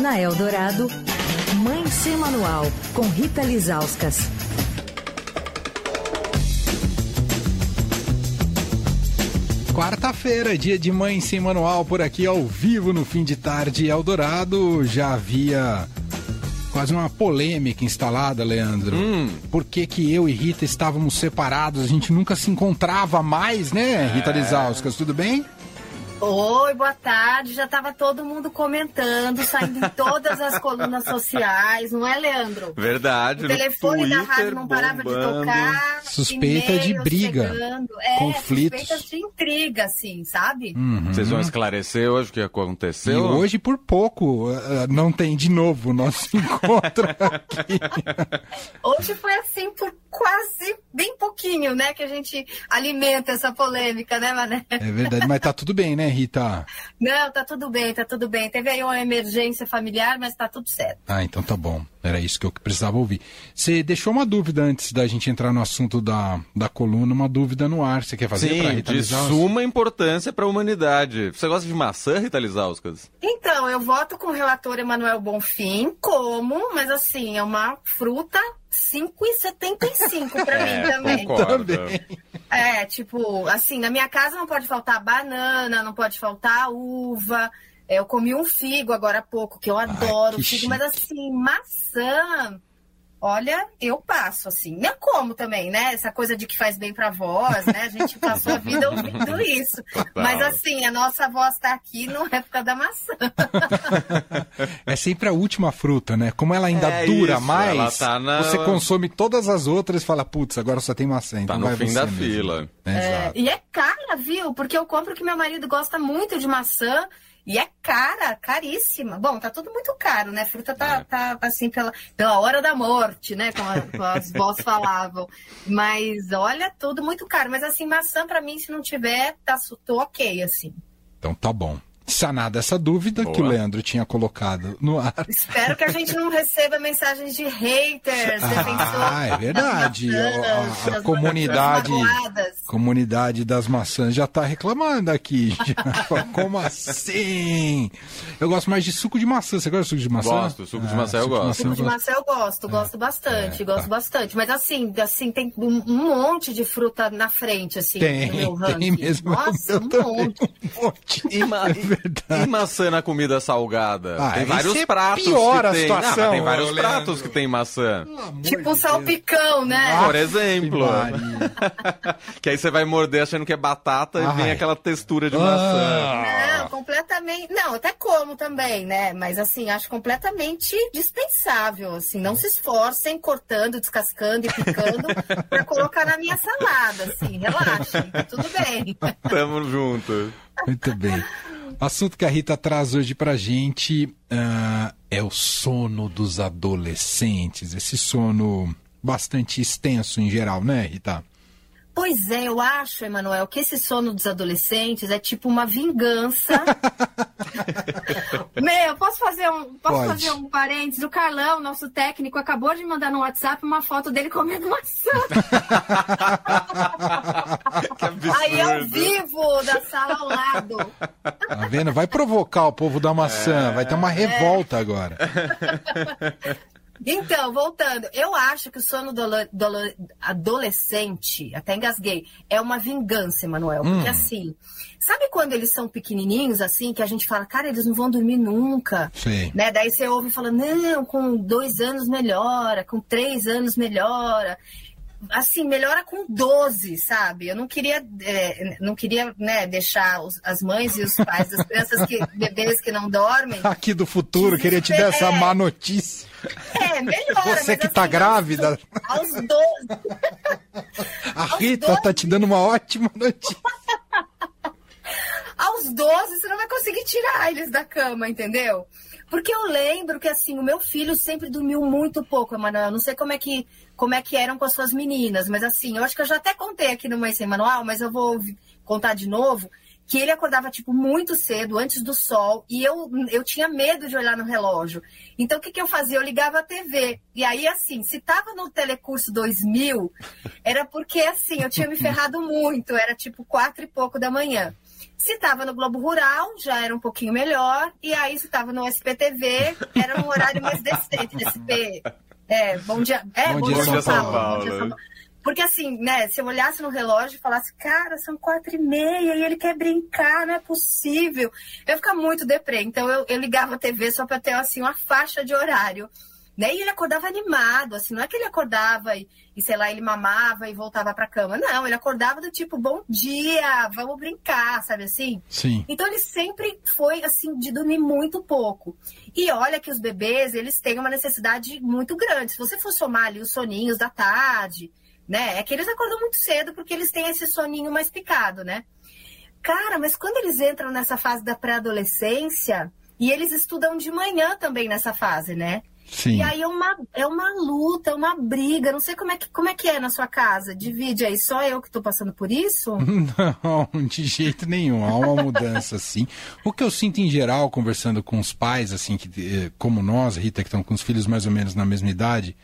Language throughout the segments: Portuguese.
Na Eldorado, Mãe Sem Manual, com Rita Lizauskas. Quarta-feira, dia de Mãe Sem Manual, por aqui ao vivo no fim de tarde. Eldorado já havia quase uma polêmica instalada, Leandro. Hum. Por que, que eu e Rita estávamos separados? A gente nunca se encontrava mais, né, Rita Lizauskas? Tudo bem? Oi, boa tarde. Já estava todo mundo comentando, saindo em todas as colunas sociais, não é, Leandro? Verdade. O telefone Twitter, da rádio não parava bombando. de tocar. Suspeita de briga, chegando. É, conflitos. suspeitas de intriga, assim, sabe? Uhum. Vocês vão esclarecer hoje o que E aconteceu? hoje, por pouco, eh, não tem de novo o nosso encontro aqui. Hoje foi assim por quase bem pouquinho, né? Que a gente alimenta essa polêmica, né, Mané? É verdade, mas tá tudo bem, né, Rita? Não, tá tudo bem, tá tudo bem. Teve aí uma emergência familiar, mas tá tudo certo. Ah, então tá bom. Era isso que eu precisava ouvir. Você deixou uma dúvida antes da gente entrar no assunto da, da coluna, uma dúvida no ar. Você quer fazer Sim, Rita de suma importância para a humanidade. Você gosta de maçã, Rita Lizauskas? Então, eu voto com o relator Emanuel Bonfim, como, mas assim, é uma fruta 5,75 para mim também. É, concordo. Também. É, tipo, assim, na minha casa não pode faltar banana, não pode faltar uva. É, Eu comi um figo agora há pouco, que eu adoro que figo, chique. mas assim, maçã. Olha, eu passo, assim. Não como também, né? Essa coisa de que faz bem pra voz, né? A gente passou a vida ouvindo isso. Mas assim, a nossa voz tá aqui na época da maçã. É sempre a última fruta, né? Como ela ainda É dura isso, mais, ela tá na- você consome todas as outras e fala, putz, agora só tem maçã. Tá Então no vai fim da mesmo. fila. É, exato. E é cara, viu? Porque eu compro que meu marido gosta muito de maçã. E é cara, caríssima. Bom, tá tudo muito caro, né? Fruta tá, É. tá assim pela, pela hora da morte, né? Como, a- como as vós falavam. Mas olha, tudo muito caro. Mas assim, maçã pra mim, se não tiver, tá, tô ok, assim. Então tá bom. Sanada essa dúvida Boa. que o Leandro tinha colocado no ar. Espero que a gente não receba mensagens de haters, defensores. Ah, é verdade. das A- a- a comunidade-. Comunidade das maçãs já tá reclamando aqui. Já. Como assim? Eu gosto mais de suco de maçã. Você gosta de suco de maçã? Gosto, suco de maçã eu suco de gosto. maçã Suco de maçã eu gosto, gosto bastante, gosto bastante. Mas assim, assim, tem um, monte de fruta na frente, assim, Tem, no meu ranking. tem mesmo. Nossa, Eu um monte. Um monte. E, ma- É verdade. e maçã na comida salgada? Ah, tem vários você pratos piora que a tem. Não, mas situação, tem vários ô, pratos Leandro. que tem maçã. Tipo um salpicão, né? Por exemplo. Que aí você vai morder achando que é batata Ai. e vem aquela textura de Ah. maçã. Não, completamente. Não, até como também, né? Mas assim, acho completamente dispensável. Assim, não se esforcem cortando, descascando e picando pra colocar na minha salada. Assim, relaxem, tá tudo bem. Tamo junto. Muito bem. O assunto que a Rita traz hoje pra gente ah, é o sono dos adolescentes. Esse sono bastante extenso em geral, né, Rita? Pois é, eu acho, Emanuel, que esse sono dos adolescentes é tipo uma vingança. Meu, posso fazer um, posso Pode. fazer um parênteses? O Carlão, nosso técnico, acabou de mandar no WhatsApp uma foto dele comendo maçã. Aí ao vivo da sala ao lado. Tá vendo? Vai provocar o povo da maçã. Vai ter uma revolta agora. Então, voltando, eu acho que o sono do do adolescente, até engasguei, é uma vingança, Emanuel. Porque Hum. assim, sabe quando eles são pequenininhos, assim, que a gente fala, cara, eles não vão dormir nunca. Sim. Né? Daí você ouve falando, não, com dois anos melhora, com três anos melhora. Assim, melhora com 12, sabe? Eu não queria, é, não queria né, deixar os- as mães e os pais das crianças, que, bebês que não dormem. Aqui do futuro, queria te dar essa É. má notícia. É, melhora. Você que tá assim, grávida. Aos 12. A Aos Rita 12. tá te dando uma ótima notícia. Aos 12, você não vai conseguir tirar eles da cama, entendeu? Porque eu lembro que, assim, o meu filho sempre dormiu muito pouco, Emanuel. Eu Não sei como é, que, como é que eram com as suas meninas, mas assim, eu acho que eu já até contei aqui no Mãe Sem Manual, mas eu vou contar de novo, que ele acordava, tipo, muito cedo, antes do sol, e eu, eu tinha medo de olhar no relógio. Então, o que, que eu fazia? Eu ligava a TV. E aí, assim, se tava no Telecurso 2000, era porque, assim, eu tinha me ferrado muito, era tipo quatro e pouco da manhã. Se estava no Globo Rural, já era um pouquinho melhor. E aí, se estava no SPTV, era um horário mais decente. SP, é, bom dia, é, Bom bom, dia, São São Paulo. Paulo. Bom dia, São Paulo. Porque assim, né, se eu olhasse no relógio e falasse, cara, são quatro e meia e ele quer brincar, não é possível. Eu ia ficar muito deprê. Então eu, eu ligava a TV só para ter assim uma faixa de horário. Né? E ele acordava animado, assim, não é que ele acordava e, e sei lá, ele mamava e voltava para cama. Não, ele acordava do tipo, bom dia, vamos brincar, sabe assim? Sim. Então ele sempre foi assim de dormir muito pouco. E olha que os bebês, eles têm uma necessidade muito grande. Se você for somar ali os soninhos da tarde, né? É que eles acordam muito cedo porque eles têm esse soninho mais picado, né? Cara, mas quando eles entram nessa fase da pré-adolescência, e eles estudam de manhã também nessa fase, né? Sim. E aí é uma, é uma luta, é uma briga. Não sei como é, que, como é que é na sua casa. Divide aí, só eu que tô passando por isso? Não, de jeito nenhum. Há uma mudança, sim. O que eu sinto em geral, conversando com os pais, assim, que, eh, como nós, Rita, que estão com os filhos mais ou menos na mesma idade,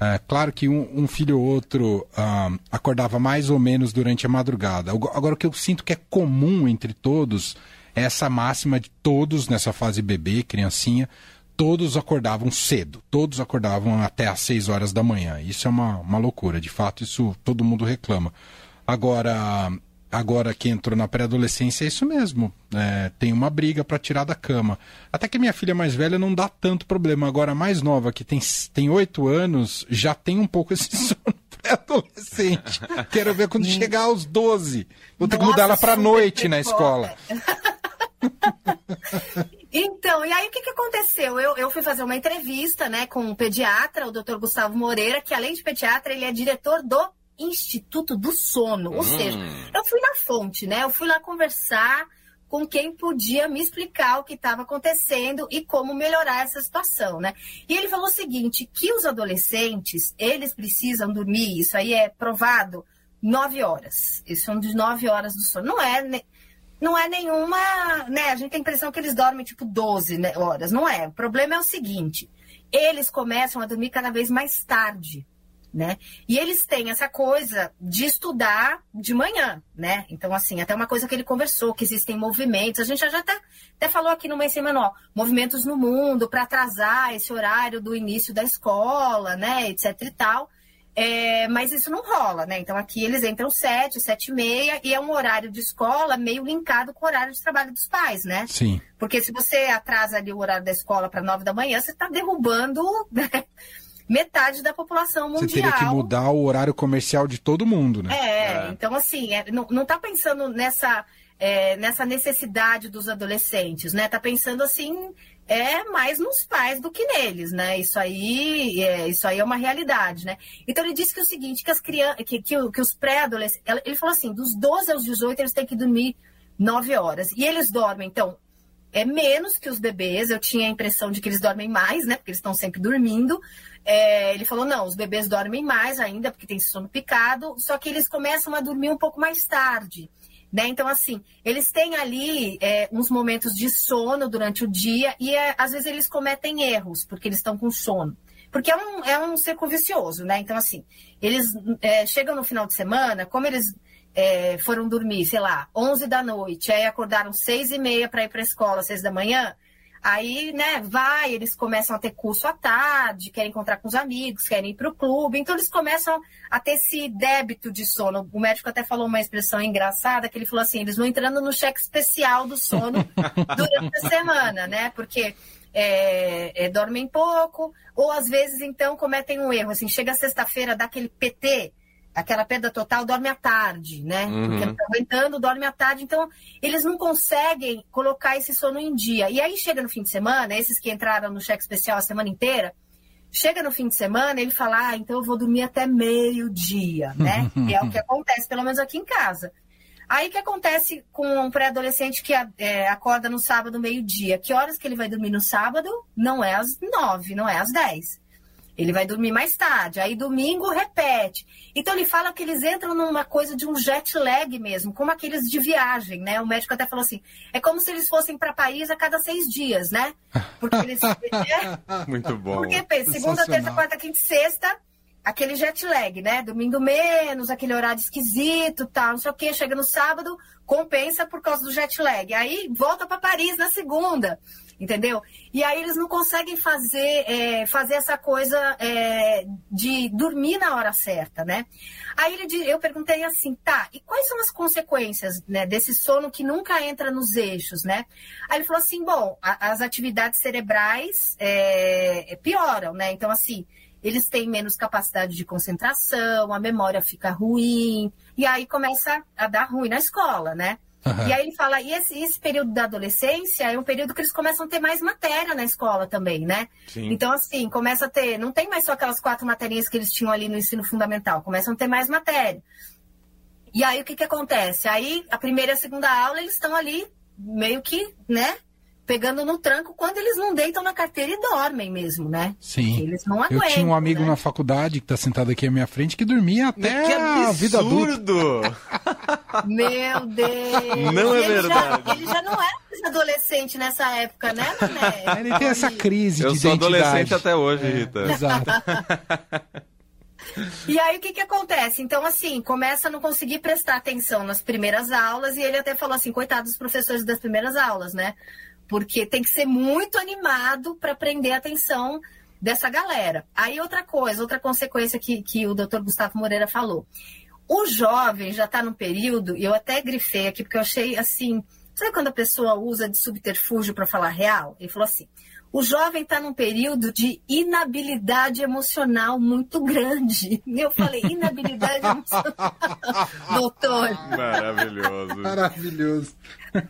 é claro que um, um filho ou outro ah, acordava mais ou menos durante a madrugada. Agora, Agora, o que eu sinto que é comum entre todos é essa máxima de todos nessa fase bebê, criancinha, todos acordavam cedo, todos acordavam até às 6 horas da manhã. Isso é uma, uma loucura, de fato, isso todo mundo reclama. Agora, agora que entrou na pré-adolescência, é isso mesmo. é, tem uma briga para tirar da cama. Até que minha filha mais velha não dá tanto problema. Agora, a mais nova, que tem, tem 8 anos, já tem um pouco esse sono pré-adolescente. Quero ver quando chegar aos 12. Vou ter que Nossa, mudar ela para noite na escola. Então, e aí o que, que aconteceu? Eu, eu fui fazer uma entrevista né, com um pediatra, o Dr. Gustavo Moreira, que além de pediatra, ele é diretor do Instituto do Sono. Ou seja, eu fui na fonte, né? Eu fui lá conversar com quem podia me explicar o que estava acontecendo e como melhorar essa situação, né? E ele falou o seguinte, que os adolescentes, eles precisam dormir, isso aí é provado, nove horas. Eles são de nove horas do sono. Não é, ne- não é nenhuma, né? A gente tem a impressão que eles dormem tipo 12 né, horas. Não é. O problema é o seguinte: eles começam a dormir cada vez mais tarde, né? E eles têm essa coisa de estudar de manhã, né? Então, assim, até uma coisa que ele conversou, que existem movimentos, a gente já até, até falou aqui no mês semanal, movimentos no mundo para atrasar esse horário do início da escola, né? Etc e tal. É, mas isso não rola, né? Então aqui eles entram sete, sete e meia, e é um horário de escola meio linkado com o horário de trabalho dos pais, né? Sim. Porque se você atrasa ali o horário da escola para nove da manhã, você está derrubando né, metade da população Você mundial. teria que mudar o horário comercial de todo mundo, né? É, É. então assim, é, não, não tá pensando nessa, é, nessa necessidade dos adolescentes, né? Tá pensando assim, é mais nos pais do que neles, né? Isso aí é, isso aí é uma realidade, né? Então ele disse que o seguinte, que as crianças, que, que, que os pré-adolescentes, ele falou assim, dos 12 aos 18 eles têm que dormir 9 horas. E eles dormem, então, é menos que os bebês. Eu tinha a impressão de que eles dormem mais, né? Porque eles estão sempre dormindo. É, ele falou: não, os bebês dormem mais ainda, porque tem sono picado, só que eles começam a dormir um pouco mais tarde. Né? Então, assim, eles têm ali é, uns momentos de sono durante o dia e é, às vezes eles cometem erros, porque eles estão com sono. Porque é um, é um círculo vicioso, né? Então, assim, eles é, chegam no final de semana, como eles é, foram dormir, sei lá, 11 da noite, aí acordaram 6 e meia para ir para a escola, 6 da manhã, aí, né, vai, eles começam a ter curso à tarde, querem encontrar com os amigos, querem ir para o clube, então eles começam a ter esse débito de sono. O médico até falou uma expressão engraçada, que ele falou assim, eles vão entrando no cheque especial do sono durante a semana, né, porque é, é, dormem pouco, ou às vezes, então, cometem um erro, assim, chega sexta-feira, dá aquele PT, aquela perda total, dorme à tarde, né? Uhum. Porque não tá aguentando, dorme à tarde. Então, eles não conseguem colocar esse sono em dia. E aí chega no fim de semana, esses que entraram no cheque especial a semana inteira, chega no fim de semana, ele fala, ah, então eu vou dormir até meio-dia, né? que é o que acontece, pelo menos aqui em casa. Aí o que acontece com um pré-adolescente que é, acorda no sábado, meio-dia? Que horas que ele vai dormir no sábado? Não é às nove, não é às dez. Ele vai dormir mais tarde. Aí domingo repete. Então ele fala que eles entram numa coisa de um jet lag mesmo, como aqueles de viagem, né? O médico até falou assim: é como se eles fossem para Paris a cada seis dias, né? Porque eles. é, Muito bom. porque pensa, segunda, terça, quarta, quinta e sexta, aquele jet lag, né? Dormindo menos, aquele horário esquisito, tal, não sei o quê. Chega no sábado, compensa por causa do jet lag. Aí volta para Paris na segunda, entendeu? E aí eles não conseguem fazer, é, fazer essa coisa é, de dormir na hora certa, né? Aí ele, eu perguntei assim, tá, e quais são as consequências né, desse sono que nunca entra nos eixos, né? Aí ele falou assim, bom, a, as atividades cerebrais é, pioram, né? Então, assim, eles têm menos capacidade de concentração, a memória fica ruim, e aí começa a dar ruim na escola, né? Uhum. E aí ele fala, e esse, esse, período da adolescência é um período que eles começam a ter mais matéria na escola também, né? Sim. Então, assim, começa a ter, não tem mais só aquelas quatro matérias que eles tinham ali no ensino fundamental, começam a ter mais matéria. E aí o que que acontece? Aí a primeira e a segunda aula eles estão ali meio que, né, pegando no tranco quando eles não deitam na carteira e dormem mesmo, né? Sim. Porque eles não aguentam. Eu tinha um amigo né? na faculdade que está sentado aqui à minha frente que dormia até que a vida adulta. Meu Deus! Não é verdade. Já, ele já não era mais adolescente nessa época, né, Mané? Ele tem essa crise Eu de sou identidade. adolescente até hoje, é, Rita. Exato. E aí o que, que acontece? Então, assim, começa a não conseguir prestar atenção nas primeiras aulas, e ele até falou assim, coitado dos professores das primeiras aulas, né? Porque tem que ser muito animado para prender a atenção dessa galera. Aí outra coisa, outra consequência que, que o doutor Gustavo Moreira falou. O jovem já está num período, e eu até grifei aqui, porque eu achei assim. Sabe quando a pessoa usa de subterfúgio para falar real? Ele falou assim: o jovem está num período de inabilidade emocional muito grande. Eu falei, inabilidade emocional. Doutor. Maravilhoso. Maravilhoso.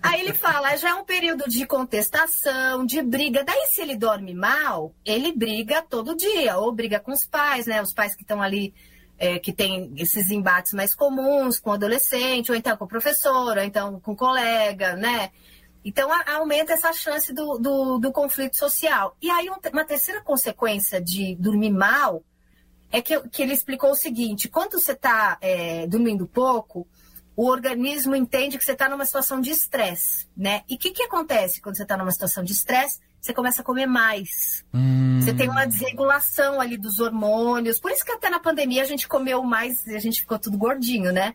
Aí ele fala, já é um período de contestação, de briga. Daí, se ele dorme mal, ele briga todo dia, ou briga com os pais, né? Os pais que estão ali, é, que tem esses embates mais comuns com o adolescente, ou então com o professor, ou então com o colega, né? Então, a, aumenta essa chance do, do, do, conflito social. E aí, uma terceira consequência de dormir mal é que, que ele explicou o seguinte: quando você está é, dormindo pouco, o organismo entende que você está numa situação de estresse, né? E o que, que acontece quando você está numa situação de estresse? Você começa a comer mais. Hum. Você tem uma desregulação ali dos hormônios. Por isso que até na pandemia a gente comeu mais e a gente ficou tudo gordinho, né?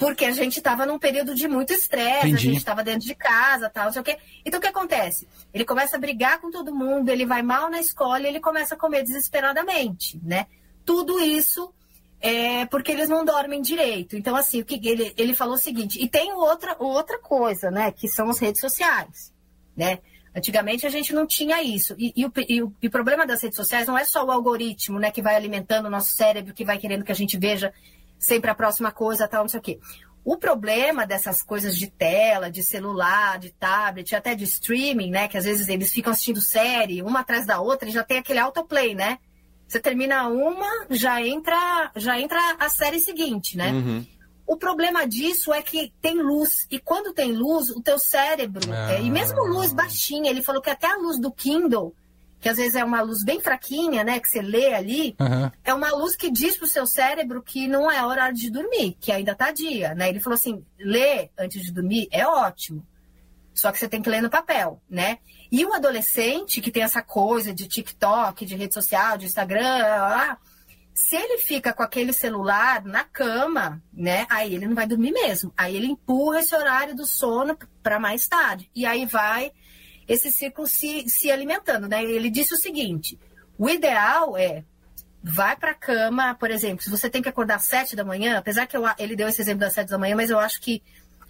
Porque a gente estava num período de muito estresse, a gente estava dentro de casa, tal, não sei o quê. Então o que acontece? Ele começa a brigar com todo mundo, ele vai mal na escola e ele começa a comer desesperadamente, né? Tudo isso é porque eles não dormem direito. Então, assim, o que ele, ele falou o seguinte, e tem outra, outra coisa, né? Que são as redes sociais, né? Antigamente a gente não tinha isso. E, e, o, e, o, e, o, problema das redes sociais não é só o algoritmo, né, que vai alimentando o nosso cérebro, que vai querendo que a gente veja sempre a próxima coisa, tal, não sei o quê. O problema dessas coisas de tela, de celular, de tablet, até de streaming, né? Que às vezes eles ficam assistindo série, uma atrás da outra, e já tem aquele autoplay, né? Você termina uma, já entra, já entra a série seguinte, né? Uhum. O problema disso é que tem luz. E quando tem luz, o teu cérebro, ah. é, e mesmo luz baixinha, ele falou que até a luz do Kindle que às vezes é uma luz bem fraquinha, né, que você lê ali, uhum. é uma luz que diz pro seu cérebro que não é hora de dormir, que ainda tá dia, né? Ele falou assim, ler antes de dormir é ótimo, só que você tem que ler no papel, né? E o adolescente que tem essa coisa de TikTok, de rede social, de Instagram, se ele fica com aquele celular na cama, né? Aí ele não vai dormir mesmo. Aí ele empurra esse horário do sono para mais tarde. E aí vai esse ciclo se, se alimentando, né? Ele disse o seguinte: o ideal é vai para a cama, por exemplo, se você tem que acordar às sete da manhã, apesar que eu, ele deu esse exemplo das sete da manhã, mas eu acho que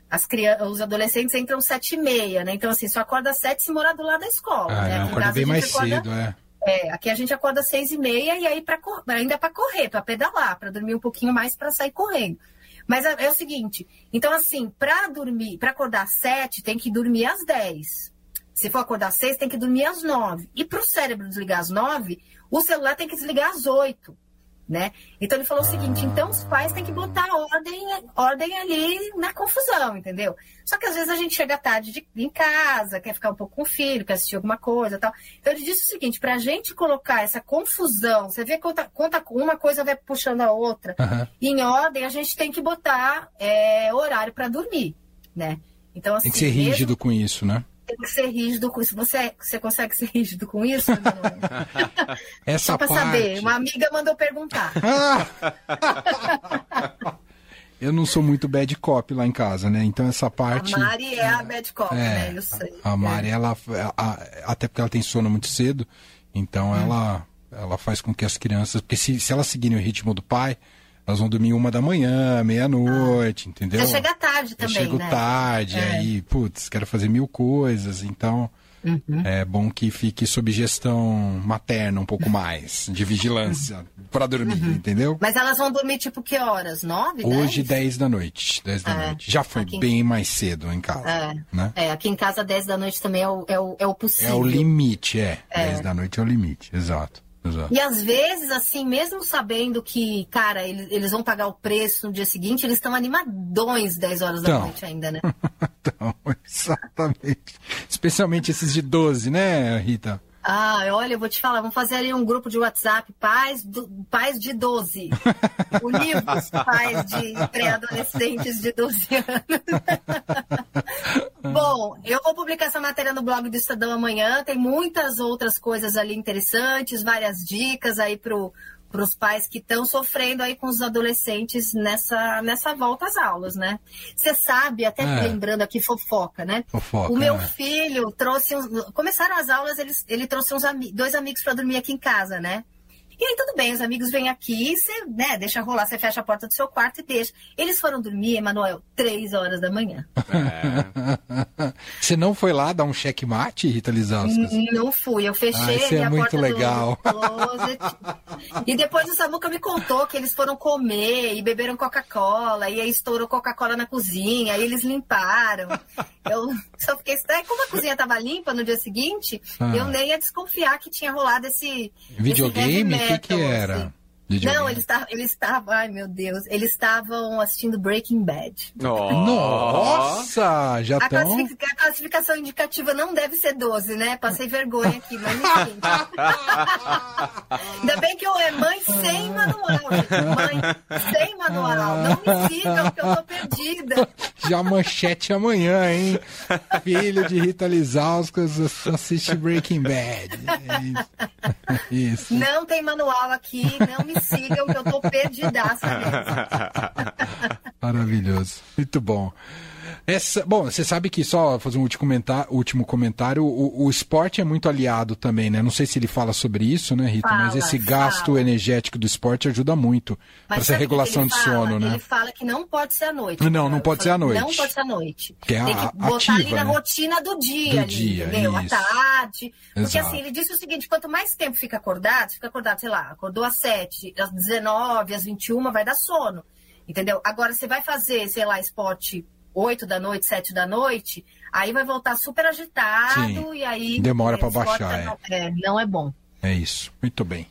as crianças, os adolescentes entram às sete e meia, né? Então, assim, só acorda às sete se morar do lado da escola, ah, né? Não, acorda bem mais acorda, cedo, é. É, aqui a gente acorda às seis e meia e aí pra, ainda é para correr, para pedalar, para dormir um pouquinho mais para sair correndo. Mas é, é, o seguinte, então assim, para dormir, para acordar às sete, tem que dormir às dez. Se for acordar às seis, tem que dormir às nove. E para o cérebro desligar às nove, o celular tem que desligar às oito. Né? Então ele falou o seguinte: então os pais têm que botar ordem, ordem ali na confusão, entendeu? Só que às vezes a gente chega tarde de, em casa, quer ficar um pouco com o filho, quer assistir alguma coisa tal. Então ele disse o seguinte: para a gente colocar essa confusão, você vê conta, conta uma coisa vai puxando a outra, uhum. em ordem, a gente tem que botar é, horário para dormir, né? Então, assim, tem que ser rígido mesmo... com isso, né? Tem que ser rígido com isso. Você, você consegue ser rígido com isso? Essa Só pra parte... saber, uma amiga mandou perguntar. Eu não sou muito bad cop lá em casa, né? Então essa parte. A Mari é a bad cop, né? Eu sei. A Mari, É. ela. a- até porque ela tem sono muito cedo, então Hum. ela, ela faz com que as crianças. Porque se, se elas seguirem o ritmo do pai, elas vão dormir uma da manhã, meia-noite, entendeu? Você chega tarde Eu também, chego né? tarde, É. aí, putz, quero fazer mil coisas, então. Uhum. É bom que fique sob gestão materna um pouco mais, de vigilância, para dormir, Uhum. entendeu? Mas elas vão dormir tipo que horas? Nove? Hoje, dez? 10 da noite. 10 da É, noite. Já foi aqui em- bem mais cedo em casa. É. Né? É, aqui em casa 10 da noite também é o, é o, é o É possível. o limite, é. 10 da noite é o limite, exato. Exato. E às vezes, assim, mesmo sabendo que, cara, eles, eles vão pagar o preço no dia seguinte, eles estão animadões 10 horas da Então. noite ainda, né? Então, exatamente. Especialmente esses de 12, né, Rita? Ah, olha, eu vou te falar, vamos fazer ali um grupo de WhatsApp, pais, do, pais de 12. Univos pais de pré-adolescentes de 12 anos. Bom, eu vou publicar essa matéria no blog do Estadão amanhã. Tem muitas outras coisas ali interessantes, várias dicas aí pro para os pais que estão sofrendo aí com os adolescentes nessa, nessa volta às aulas, né? Você sabe, até É. lembrando aqui, fofoca, né? Fofoca, o meu é. filho trouxe uns. Começaram as aulas, ele, ele trouxe uns dois amigos para dormir aqui em casa, né? E aí tudo bem, os amigos vêm aqui, você né, deixa rolar, você fecha a porta do seu quarto e deixa. Eles foram dormir, Emanuel, três horas da manhã. Você não foi lá dar um checkmate, Rita Lizauskas? Não fui, eu fechei Ah, isso é a muito porta legal. do closet. E depois o Samuca me contou que eles foram comer e beberam Coca-Cola, e aí estourou Coca-Cola na cozinha, aí eles limparam. Eu só fiquei estranha. Como a cozinha estava limpa no dia seguinte, Ah. eu nem ia desconfiar que tinha rolado esse. Videogame? Esse que, que era? Videogame. Não, eles estavam, eles estavam, ai meu Deus, eles estavam assistindo Breaking Bad. Nossa, já A, estão. classific- a classificação indicativa não deve ser 12, né? Passei vergonha aqui, mas enfim. Ainda bem que eu é mãe sem manual, gente. Mãe sem manual. Não me sigam, que eu tô perdida. Já manchete amanhã, hein? Filho de Rita Lizauskas assiste Breaking Bad. É isso. Isso. Não tem manual aqui, não me sigam, que eu tô perdidaça mesmo. Maravilhoso. Muito bom. Essa, bom, você sabe que, só fazer um último comentário, último comentário o, o esporte é muito aliado também, né? Não sei se ele fala sobre isso, né, Rita? Fala, mas esse gasto fala. energético do esporte ajuda muito para essa regulação de fala? sono, né? Ele fala que não pode ser à noite. Não, não pode ser à noite. Não pode ser à noite. Que é Tem que botar ali ativa, na né? rotina do dia, Do ali, dia, entendeu? isso. À tarde. Porque Exato. assim, ele disse o seguinte: quanto mais tempo fica acordado, fica acordado, sei lá, acordou às 7, às 19, às 21, vai dar sono. Entendeu? Agora, você vai fazer, sei lá, esporte 8 da noite, 7 da noite, aí vai voltar super agitado Sim. e aí. Demora esporte baixar, Não, é, não é bom. É isso. Muito bem.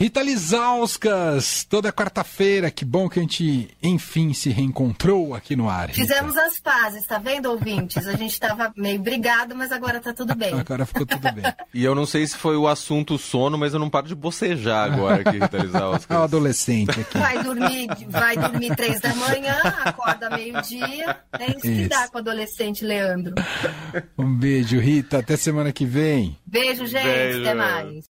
Rita Lizauskas, toda quarta-feira. Que bom que a gente, enfim, se reencontrou aqui no ar. Rita. Fizemos as pazes, tá vendo, ouvintes? A gente tava meio brigado, mas agora tá tudo bem. Agora ficou tudo bem. E eu não sei se foi o assunto sono, mas eu não paro de bocejar agora aqui, Rita Lizauskas. É o adolescente aqui. Vai dormir, vai dormir três da manhã, acorda meio-dia. É isso que dá com o adolescente Leandro. Um beijo, Rita. Até semana que vem. Beijo, gente. Beijo. Até mais.